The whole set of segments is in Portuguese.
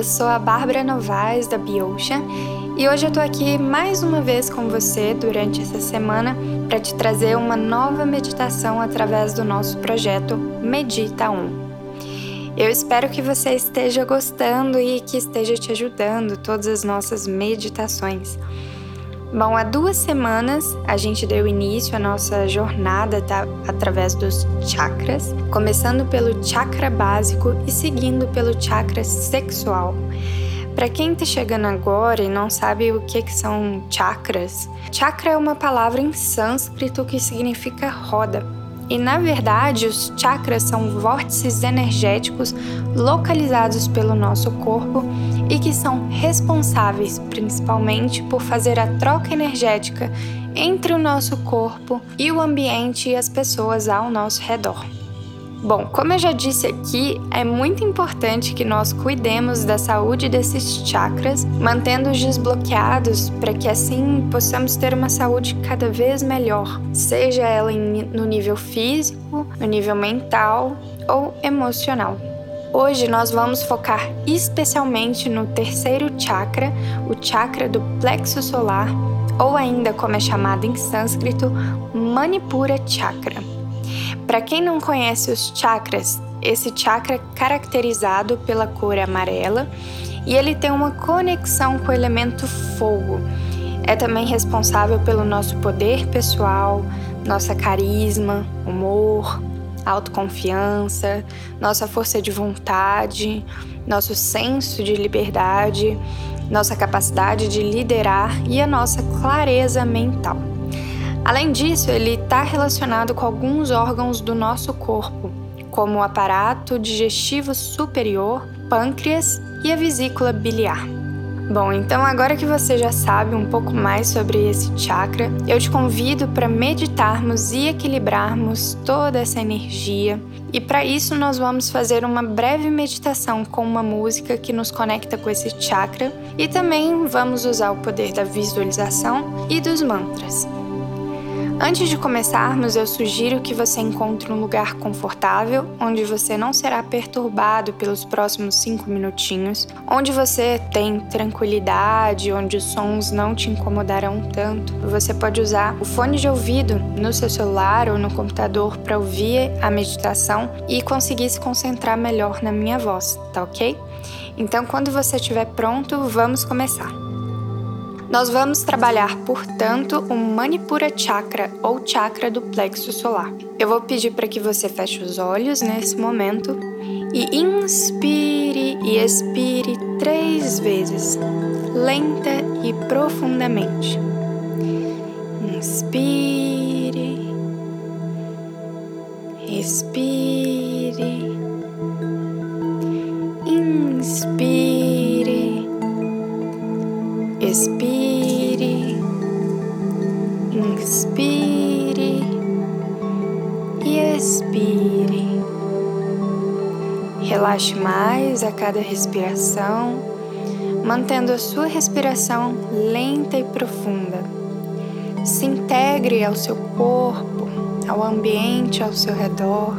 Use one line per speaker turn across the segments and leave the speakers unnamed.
eu sou a Bárbara Novaes da Biocean e hoje eu tô aqui mais uma vez com você durante essa semana para te trazer uma nova meditação através do nosso projeto Medita 1. Eu espero que você esteja gostando e que esteja te ajudando todas as nossas meditações. Bom, há duas semanas a gente deu início à nossa jornada tá, através dos chakras, começando pelo chakra básico e seguindo pelo chakra sexual. Para quem está chegando agora e não sabe o que, que são chakras, chakra é uma palavra em sânscrito que significa roda. E na verdade, os chakras são vórtices energéticos localizados pelo nosso corpo e que são responsáveis principalmente por fazer a troca energética entre o nosso corpo e o ambiente e as pessoas ao nosso redor. Bom, como eu já disse aqui, é muito importante que nós cuidemos da saúde desses chakras, mantendo-os desbloqueados para que assim possamos ter uma saúde cada vez melhor, seja ela no nível físico, no nível mental ou emocional. Hoje nós vamos focar especialmente no terceiro chakra, o chakra do plexo solar, ou ainda como é chamado em sânscrito, Manipura Chakra. Para quem não conhece os chakras, esse chakra é caracterizado pela cor amarela e ele tem uma conexão com o elemento fogo. É também responsável pelo nosso poder pessoal, nossa carisma, humor, autoconfiança, nossa força de vontade, nosso senso de liberdade, nossa capacidade de liderar e a nossa clareza mental. Além disso, ele está relacionado com alguns órgãos do nosso corpo, como o aparato digestivo superior, pâncreas e a vesícula biliar. Bom, então agora que você já sabe um pouco mais sobre esse chakra, eu te convido para meditarmos e equilibrarmos toda essa energia. E para isso nós vamos fazer uma breve meditação com uma música que nos conecta com esse chakra e também vamos usar o poder da visualização e dos mantras. Antes de começarmos, eu sugiro que você encontre um lugar confortável, onde você não será perturbado pelos próximos cinco minutinhos, onde você tem tranquilidade, onde os sons não te incomodarão tanto. Você pode usar o fone de ouvido no seu celular ou no computador para ouvir a meditação e conseguir se concentrar melhor na minha voz, tá ok? Então, quando você estiver pronto, vamos começar. Nós vamos trabalhar, portanto, o Manipura Chakra ou chakra do plexo solar. Eu vou pedir para que você feche os olhos nesse momento e inspire e expire três vezes, lenta e profundamente. Inspire, expire, inspire, expire. Relaxe mais a cada respiração, mantendo a sua respiração lenta e profunda. Se integre ao seu corpo, ao ambiente ao seu redor.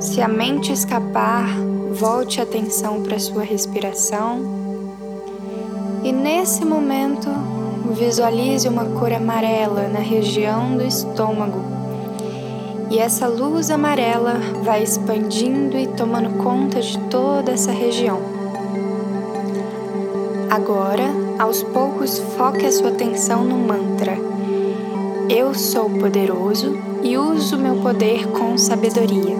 Se a mente escapar, volte a atenção para a sua respiração. E nesse momento, visualize uma cor amarela na região do estômago. E essa luz amarela vai expandindo e tomando conta de toda essa região. Agora, aos poucos, foque a sua atenção no mantra. Eu sou poderoso e uso meu poder com sabedoria.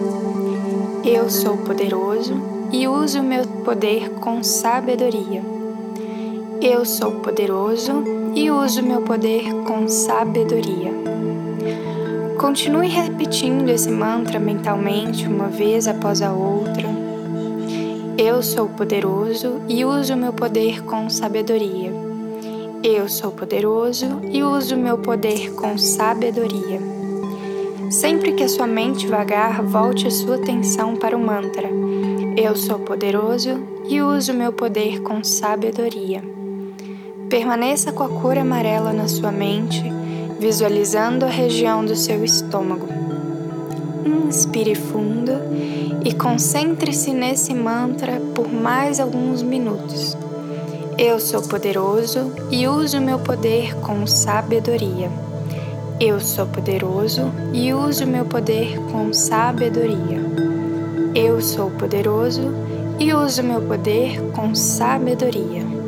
Eu sou poderoso e uso meu poder com sabedoria. Eu sou poderoso e uso meu poder com sabedoria. Continue repetindo esse mantra mentalmente uma vez após a outra. Eu sou poderoso e uso meu poder com sabedoria. Eu sou poderoso e uso meu poder com sabedoria. Sempre que a sua mente vagar, volte a sua atenção para o mantra. Eu sou poderoso e uso meu poder com sabedoria. Permaneça com a cor amarela na sua mente, visualizando a região do seu estômago. Inspire fundo e concentre-se nesse mantra por mais alguns minutos. Eu sou poderoso e uso meu poder com sabedoria. Eu sou poderoso e uso meu poder com sabedoria. Eu sou poderoso e uso meu poder com sabedoria.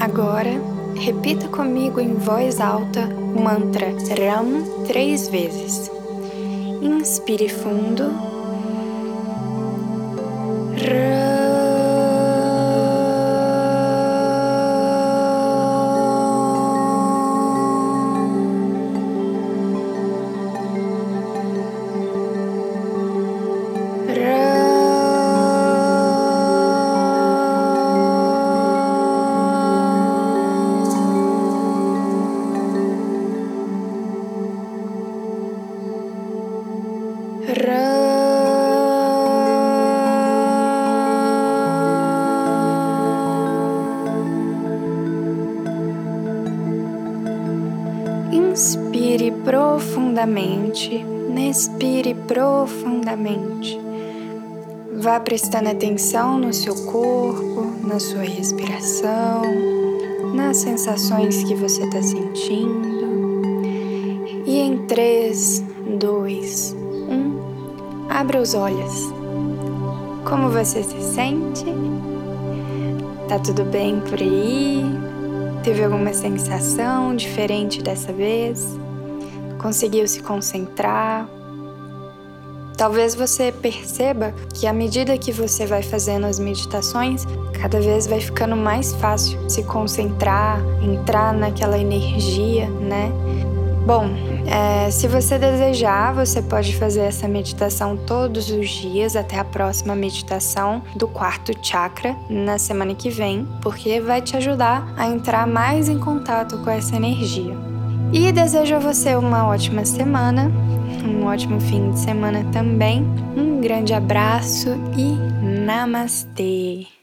Agora, repita comigo em voz alta o mantra Ram três vezes. Inspire fundo. Ram. Inspire profundamente, expire profundamente. Vá prestando atenção no seu corpo, na sua respiração, nas sensações que você está sentindo. E em 3, 2, 1, abra os olhos. Como você se sente? Tá tudo bem por aí? Teve alguma sensação diferente dessa vez? Conseguiu se concentrar? Talvez você perceba que à medida que você vai fazendo as meditações, cada vez vai ficando mais fácil se concentrar, entrar naquela energia, né? Bom, é, se você desejar, você pode fazer essa meditação todos os dias até a próxima meditação do quarto chakra na semana que vem, porque vai te ajudar a entrar mais em contato com essa energia. E desejo a você uma ótima semana, um ótimo fim de semana também. Um grande abraço e namastê!